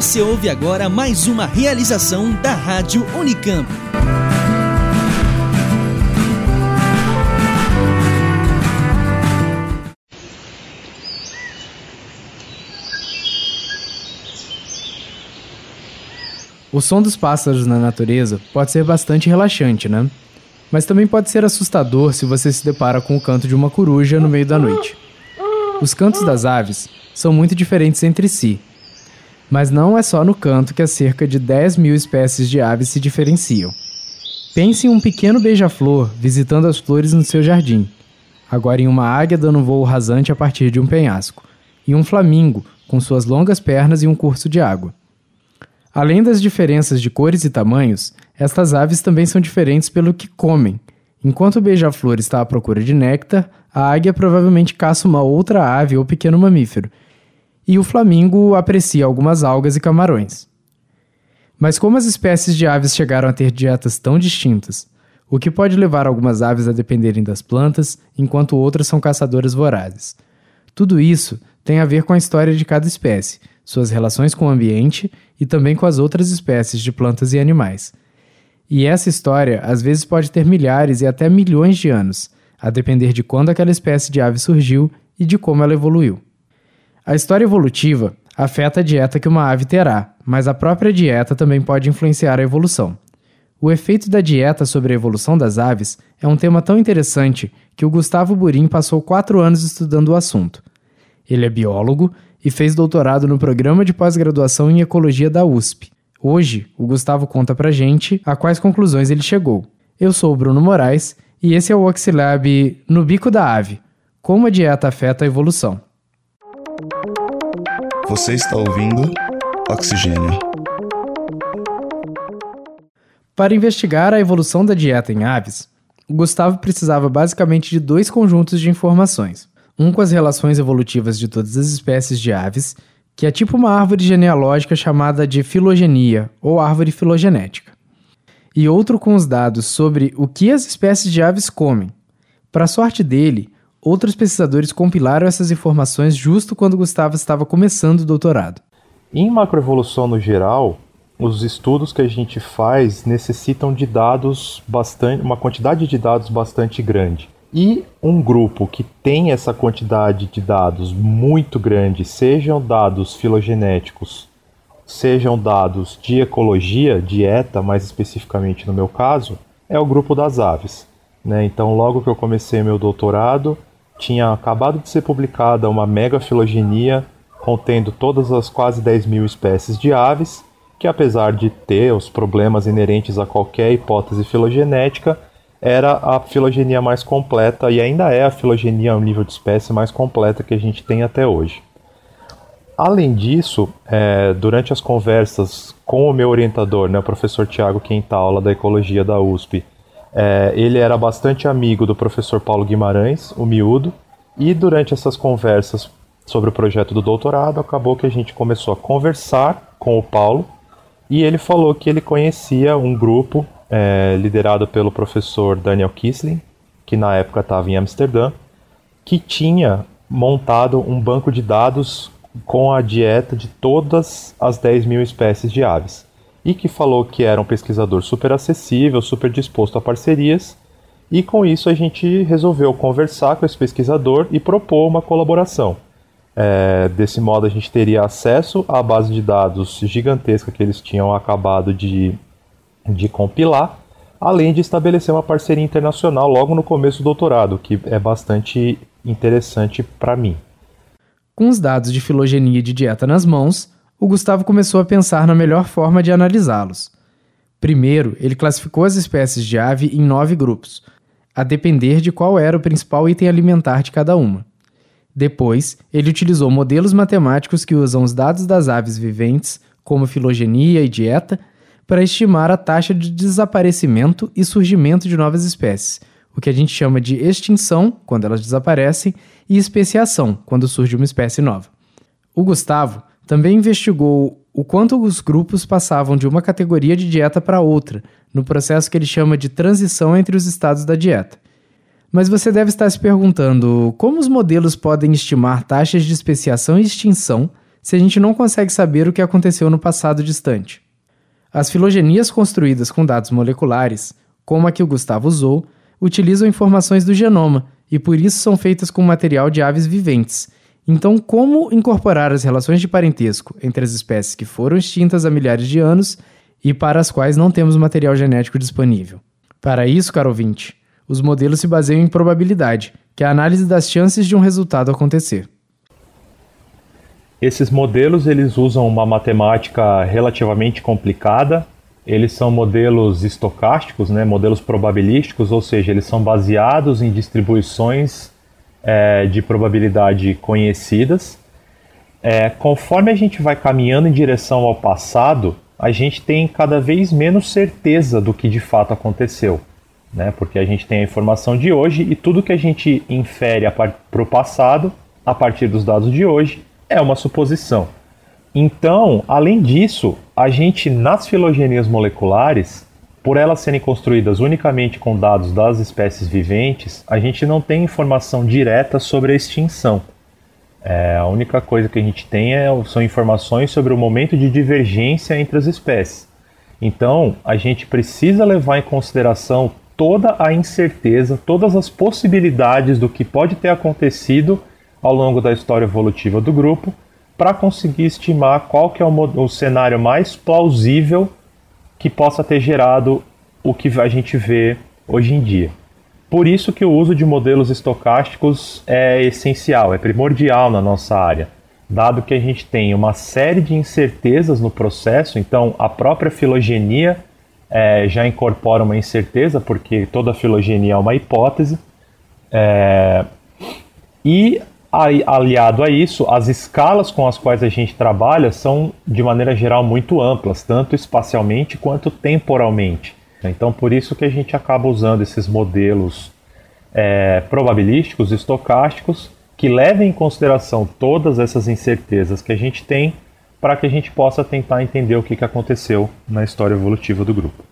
Você ouve agora mais uma realização da Rádio Unicamp. O som dos pássaros na natureza pode ser bastante relaxante, né? Mas também pode ser assustador se você se depara com o canto de uma coruja no meio da noite. Os cantos das aves são muito diferentes entre si, mas não é só no canto que as cerca de 10 mil espécies de aves se diferenciam. Pense em um pequeno beija-flor visitando as flores no seu jardim, agora em uma águia dando um voo rasante a partir de um penhasco, e um flamingo com suas longas pernas e um curso de água. Além das diferenças de cores e tamanhos, estas aves também são diferentes pelo que comem. Enquanto o beija-flor está à procura de néctar, a águia provavelmente caça uma outra ave ou pequeno mamífero, e o flamingo aprecia algumas algas e camarões. Mas como as espécies de aves chegaram a ter dietas tão distintas, o que pode levar algumas aves a dependerem das plantas, enquanto outras são caçadoras vorazes. Tudo isso tem a ver com a história de cada espécie, suas relações com o ambiente e também com as outras espécies de plantas e animais. E essa história às vezes pode ter milhares e até milhões de anos, a depender de quando aquela espécie de ave surgiu e de como ela evoluiu. A história evolutiva afeta a dieta que uma ave terá, mas a própria dieta também pode influenciar a evolução. O efeito da dieta sobre a evolução das aves é um tema tão interessante que o Gustavo Burim passou quatro anos estudando o assunto. Ele é biólogo e fez doutorado no programa de pós-graduação em ecologia da USP. Hoje, o Gustavo conta pra gente a quais conclusões ele chegou. Eu sou o Bruno Moraes e esse é o Oxilab No Bico da Ave Como a dieta afeta a evolução. Você está ouvindo Oxigênio. Para investigar a evolução da dieta em aves, Gustavo precisava basicamente de dois conjuntos de informações um com as relações evolutivas de todas as espécies de aves, que é tipo uma árvore genealógica chamada de filogenia ou árvore filogenética, e outro com os dados sobre o que as espécies de aves comem. Para sorte dele, outros pesquisadores compilaram essas informações justo quando Gustavo estava começando o doutorado. Em macroevolução no geral, os estudos que a gente faz necessitam de dados bastante, uma quantidade de dados bastante grande. E um grupo que tem essa quantidade de dados muito grande, sejam dados filogenéticos, sejam dados de ecologia, dieta, mais especificamente no meu caso, é o grupo das aves. Né? Então, logo que eu comecei meu doutorado, tinha acabado de ser publicada uma mega filogenia contendo todas as quase 10 mil espécies de aves, que apesar de ter os problemas inerentes a qualquer hipótese filogenética, era a filogenia mais completa e ainda é a filogenia ao nível de espécie mais completa que a gente tem até hoje. Além disso, é, durante as conversas com o meu orientador, né, o professor Tiago Quintaula, da Ecologia da USP, é, ele era bastante amigo do professor Paulo Guimarães, o miúdo, e durante essas conversas sobre o projeto do doutorado, acabou que a gente começou a conversar com o Paulo, e ele falou que ele conhecia um grupo é, liderado pelo professor Daniel Kisling, que na época estava em Amsterdã, que tinha montado um banco de dados com a dieta de todas as 10 mil espécies de aves. E que falou que era um pesquisador super acessível, super disposto a parcerias. E com isso a gente resolveu conversar com esse pesquisador e propor uma colaboração. É, desse modo a gente teria acesso à base de dados gigantesca que eles tinham acabado de de compilar, além de estabelecer uma parceria internacional logo no começo do doutorado, que é bastante interessante para mim. Com os dados de filogenia de dieta nas mãos, o Gustavo começou a pensar na melhor forma de analisá-los. Primeiro, ele classificou as espécies de ave em nove grupos, a depender de qual era o principal item alimentar de cada uma. Depois, ele utilizou modelos matemáticos que usam os dados das aves viventes, como filogenia e dieta, para estimar a taxa de desaparecimento e surgimento de novas espécies, o que a gente chama de extinção, quando elas desaparecem, e especiação, quando surge uma espécie nova. O Gustavo também investigou o quanto os grupos passavam de uma categoria de dieta para outra, no processo que ele chama de transição entre os estados da dieta. Mas você deve estar se perguntando como os modelos podem estimar taxas de especiação e extinção se a gente não consegue saber o que aconteceu no passado distante. As filogenias construídas com dados moleculares, como a que o Gustavo usou, utilizam informações do genoma e por isso são feitas com material de aves viventes. Então, como incorporar as relações de parentesco entre as espécies que foram extintas há milhares de anos e para as quais não temos material genético disponível? Para isso, caro ouvinte, os modelos se baseiam em probabilidade, que é a análise das chances de um resultado acontecer. Esses modelos eles usam uma matemática relativamente complicada. Eles são modelos estocásticos, né, modelos probabilísticos, ou seja, eles são baseados em distribuições é, de probabilidade conhecidas. É, conforme a gente vai caminhando em direção ao passado, a gente tem cada vez menos certeza do que de fato aconteceu. Né? Porque a gente tem a informação de hoje e tudo que a gente infere para o passado, a partir dos dados de hoje, é uma suposição. Então, além disso, a gente nas filogenias moleculares, por elas serem construídas unicamente com dados das espécies viventes, a gente não tem informação direta sobre a extinção. É, a única coisa que a gente tem é, são informações sobre o momento de divergência entre as espécies. Então, a gente precisa levar em consideração toda a incerteza, todas as possibilidades do que pode ter acontecido ao longo da história evolutiva do grupo para conseguir estimar qual que é o, o, cenário mais plausível que possa ter gerado o que a gente vê hoje em dia. Por isso que o uso de modelos estocásticos é essencial, é primordial na nossa área, dado que a gente tem uma série de incertezas no processo, então a própria filogenia é, já incorpora uma incerteza, porque toda filogenia é uma hipótese, é, e aliado a isso, as escalas com as quais a gente trabalha são, de maneira geral, muito amplas, tanto espacialmente quanto temporalmente. Então, por isso que a gente acaba usando esses modelos é, probabilísticos, estocásticos, que levem em consideração todas essas incertezas que a gente tem, para que a gente possa tentar entender o que, que aconteceu na história evolutiva do grupo.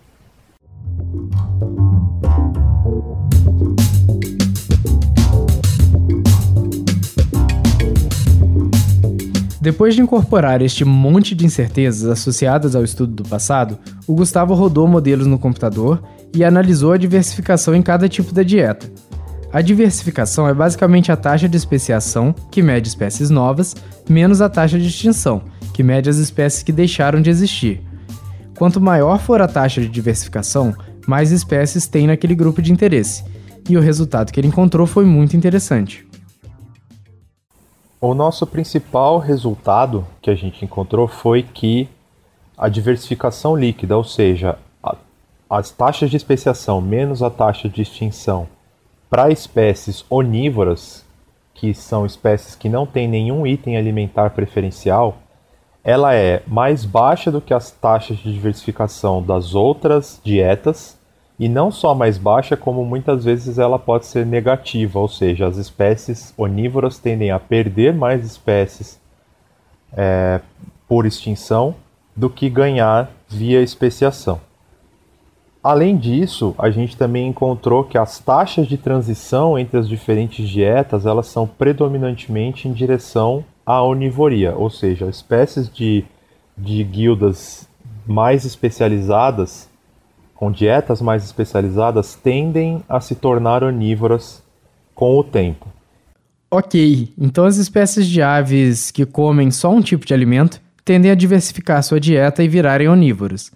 Depois de incorporar este monte de incertezas associadas ao estudo do passado, o Gustavo rodou modelos no computador e analisou a diversificação em cada tipo da dieta. A diversificação é basicamente a taxa de especiação, que mede espécies novas, menos a taxa de extinção, que mede as espécies que deixaram de existir. Quanto maior for a taxa de diversificação, mais espécies tem naquele grupo de interesse, e o resultado que ele encontrou foi muito interessante. O nosso principal resultado que a gente encontrou foi que a diversificação líquida, ou seja, a, as taxas de especiação menos a taxa de extinção para espécies onívoras, que são espécies que não têm nenhum item alimentar preferencial, ela é mais baixa do que as taxas de diversificação das outras dietas e não só mais baixa, como muitas vezes ela pode ser negativa, ou seja, as espécies onívoras tendem a perder mais espécies é, por extinção do que ganhar via especiação. Além disso, a gente também encontrou que as taxas de transição entre as diferentes dietas elas são predominantemente em direção à onivoria, ou seja, espécies de, de guildas mais especializadas com dietas mais especializadas tendem a se tornar onívoras com o tempo. Ok, então as espécies de aves que comem só um tipo de alimento tendem a diversificar sua dieta e virarem onívoros.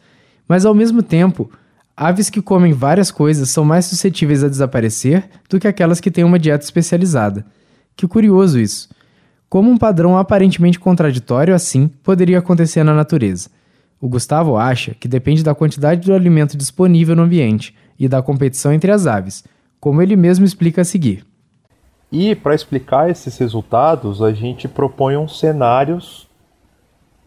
Mas ao mesmo tempo, aves que comem várias coisas são mais suscetíveis a desaparecer do que aquelas que têm uma dieta especializada. Que curioso isso! Como um padrão aparentemente contraditório assim poderia acontecer na natureza. O Gustavo acha que depende da quantidade do alimento disponível no ambiente e da competição entre as aves, como ele mesmo explica a seguir. E para explicar esses resultados, a gente propõe uns cenários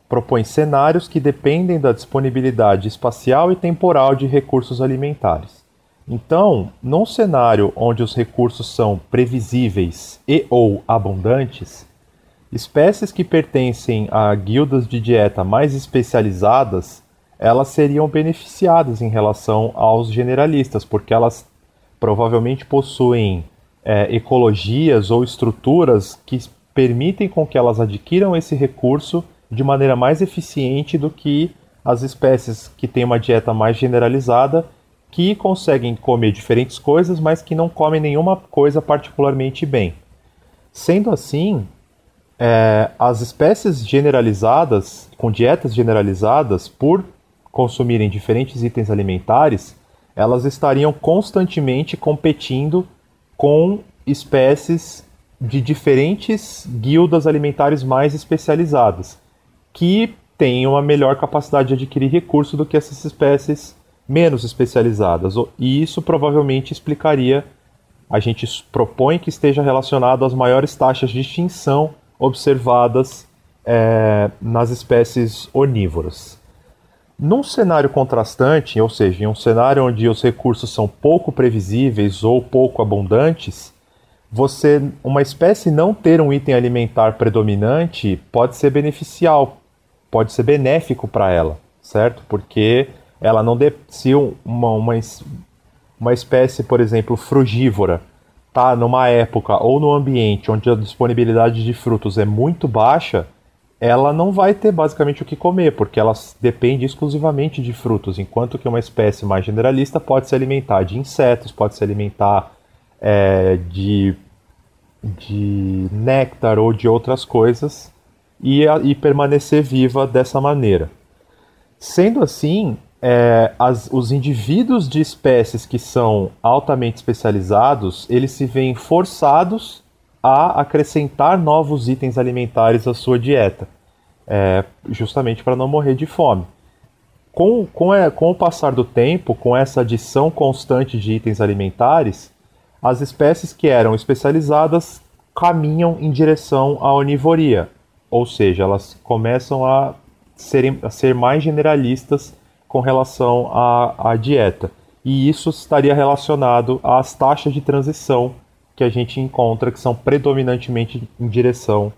propõe cenários que dependem da disponibilidade espacial e temporal de recursos alimentares. Então, num cenário onde os recursos são previsíveis e ou abundantes, Espécies que pertencem a guildas de dieta mais especializadas, elas seriam beneficiadas em relação aos generalistas, porque elas provavelmente possuem é, ecologias ou estruturas que permitem com que elas adquiram esse recurso de maneira mais eficiente do que as espécies que têm uma dieta mais generalizada, que conseguem comer diferentes coisas, mas que não comem nenhuma coisa particularmente bem. Sendo assim, é, as espécies generalizadas, com dietas generalizadas, por consumirem diferentes itens alimentares, elas estariam constantemente competindo com espécies de diferentes guildas alimentares mais especializadas, que têm uma melhor capacidade de adquirir recurso do que essas espécies menos especializadas. E isso provavelmente explicaria, a gente propõe que esteja relacionado às maiores taxas de extinção observadas é, nas espécies onívoras. Num cenário contrastante, ou seja, em um cenário onde os recursos são pouco previsíveis ou pouco abundantes, você uma espécie não ter um item alimentar predominante pode ser beneficial, pode ser benéfico para ela, certo? Porque ela não de, se uma, uma, uma espécie, por exemplo, frugívora, tá numa época ou no ambiente onde a disponibilidade de frutos é muito baixa, ela não vai ter basicamente o que comer, porque ela depende exclusivamente de frutos, enquanto que uma espécie mais generalista pode se alimentar de insetos, pode se alimentar é, de, de néctar ou de outras coisas e, e permanecer viva dessa maneira. Sendo assim, é, as, os indivíduos de espécies que são altamente especializados, eles se veem forçados a acrescentar novos itens alimentares à sua dieta, é, justamente para não morrer de fome. Com, com, é, com o passar do tempo, com essa adição constante de itens alimentares, as espécies que eram especializadas caminham em direção à onivoria, ou seja, elas começam a, serem, a ser mais generalistas com relação à, à dieta. E isso estaria relacionado às taxas de transição que a gente encontra, que são predominantemente em direção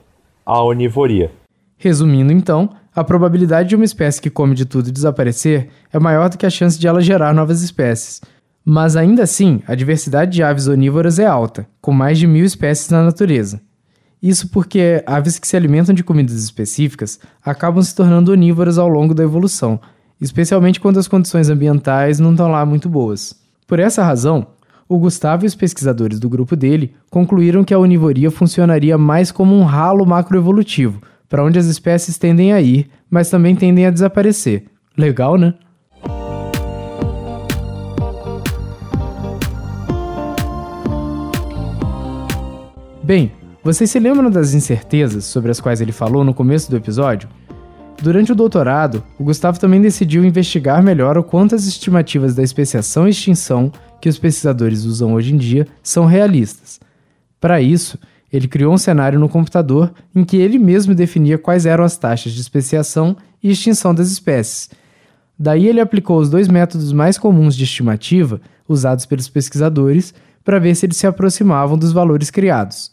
à onivoria. Resumindo, então, a probabilidade de uma espécie que come de tudo desaparecer é maior do que a chance de ela gerar novas espécies. Mas ainda assim, a diversidade de aves onívoras é alta, com mais de mil espécies na natureza. Isso porque aves que se alimentam de comidas específicas acabam se tornando onívoras ao longo da evolução, especialmente quando as condições ambientais não estão lá muito boas. Por essa razão, o Gustavo e os pesquisadores do grupo dele concluíram que a onivoria funcionaria mais como um ralo macroevolutivo, para onde as espécies tendem a ir, mas também tendem a desaparecer. Legal, né? Bem, vocês se lembram das incertezas sobre as quais ele falou no começo do episódio? Durante o doutorado, o Gustavo também decidiu investigar melhor o quanto as estimativas da especiação e extinção que os pesquisadores usam hoje em dia são realistas. Para isso, ele criou um cenário no computador em que ele mesmo definia quais eram as taxas de especiação e extinção das espécies. Daí ele aplicou os dois métodos mais comuns de estimativa usados pelos pesquisadores para ver se eles se aproximavam dos valores criados.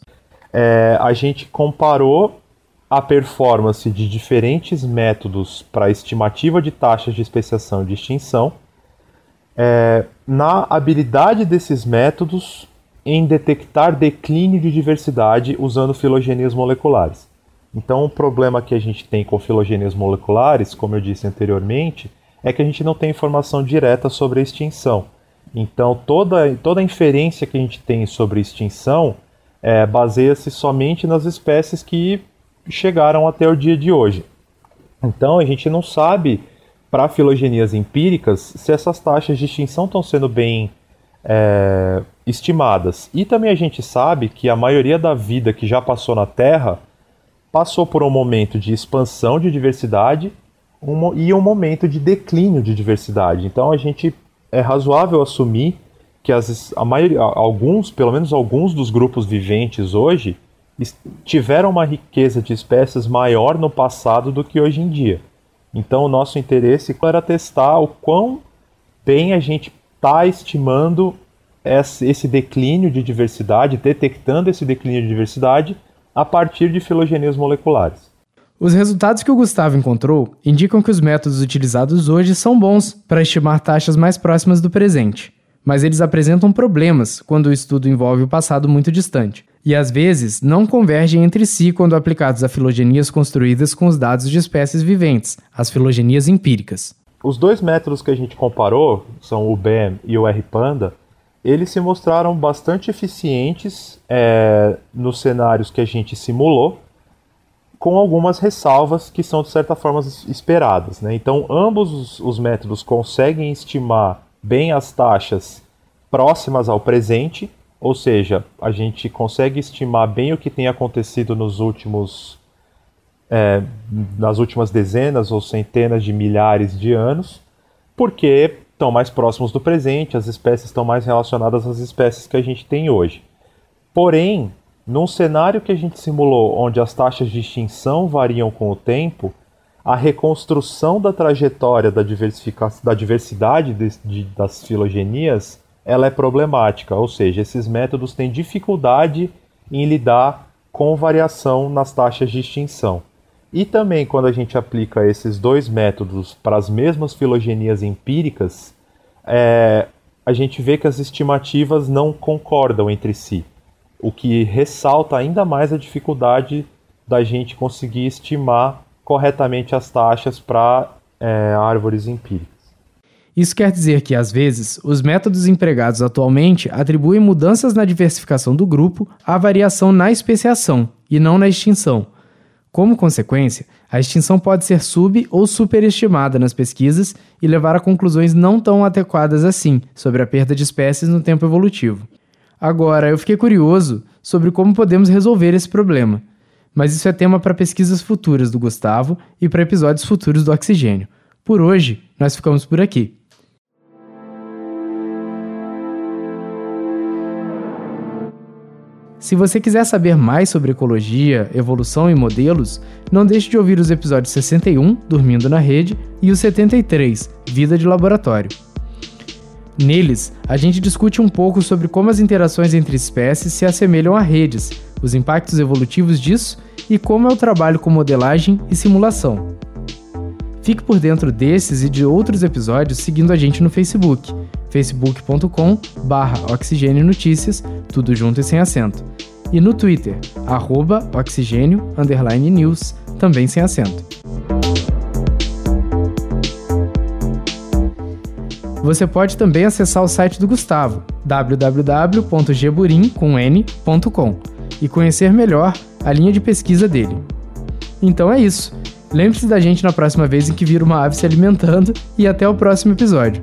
É, a gente comparou a performance de diferentes métodos para estimativa de taxas de especiação e de extinção, é, na habilidade desses métodos em detectar declínio de diversidade usando filogenias moleculares. Então, o problema que a gente tem com filogenias moleculares, como eu disse anteriormente, é que a gente não tem informação direta sobre a extinção. Então, toda, toda a inferência que a gente tem sobre extinção é, baseia-se somente nas espécies que chegaram até o dia de hoje. Então a gente não sabe, para filogenias empíricas, se essas taxas de extinção estão sendo bem é, estimadas. E também a gente sabe que a maioria da vida que já passou na Terra passou por um momento de expansão de diversidade um, e um momento de declínio de diversidade. Então a gente é razoável assumir que as, a maioria, alguns, pelo menos alguns dos grupos viventes hoje, tiveram uma riqueza de espécies maior no passado do que hoje em dia. Então, o nosso interesse era testar o quão bem a gente está estimando esse declínio de diversidade, detectando esse declínio de diversidade a partir de filogenias moleculares. Os resultados que o Gustavo encontrou indicam que os métodos utilizados hoje são bons para estimar taxas mais próximas do presente, mas eles apresentam problemas quando o estudo envolve o passado muito distante. E às vezes não convergem entre si quando aplicados a filogenias construídas com os dados de espécies viventes, as filogenias empíricas. Os dois métodos que a gente comparou, são o BEM e o RPanda, eles se mostraram bastante eficientes é, nos cenários que a gente simulou, com algumas ressalvas que são de certa forma esperadas. Né? Então, ambos os, os métodos conseguem estimar bem as taxas próximas ao presente, ou seja, a gente consegue estimar bem o que tem acontecido nos últimos é, nas últimas dezenas ou centenas de milhares de anos, porque estão mais próximos do presente, as espécies estão mais relacionadas às espécies que a gente tem hoje. Porém, num cenário que a gente simulou, onde as taxas de extinção variam com o tempo, a reconstrução da trajetória da, da diversidade de, de, das filogenias ela é problemática, ou seja, esses métodos têm dificuldade em lidar com variação nas taxas de extinção. E também quando a gente aplica esses dois métodos para as mesmas filogenias empíricas, é, a gente vê que as estimativas não concordam entre si o que ressalta ainda mais a dificuldade da gente conseguir estimar corretamente as taxas para é, árvores empíricas. Isso quer dizer que, às vezes, os métodos empregados atualmente atribuem mudanças na diversificação do grupo à variação na especiação e não na extinção. Como consequência, a extinção pode ser sub- ou superestimada nas pesquisas e levar a conclusões não tão adequadas assim sobre a perda de espécies no tempo evolutivo. Agora, eu fiquei curioso sobre como podemos resolver esse problema, mas isso é tema para pesquisas futuras do Gustavo e para episódios futuros do Oxigênio. Por hoje, nós ficamos por aqui. Se você quiser saber mais sobre ecologia, evolução e modelos, não deixe de ouvir os episódios 61, Dormindo na Rede, e o 73, Vida de Laboratório. Neles, a gente discute um pouco sobre como as interações entre espécies se assemelham a redes, os impactos evolutivos disso e como é o trabalho com modelagem e simulação. Fique por dentro desses e de outros episódios seguindo a gente no Facebook, facebook.com oxigênio notícias, tudo junto e sem acento. E no Twitter, arroba oxigênio news, também sem acento. Você pode também acessar o site do Gustavo, www.geburim.com, e conhecer melhor a linha de pesquisa dele. Então é isso. Lembre-se da gente na próxima vez em que vir uma ave se alimentando e até o próximo episódio.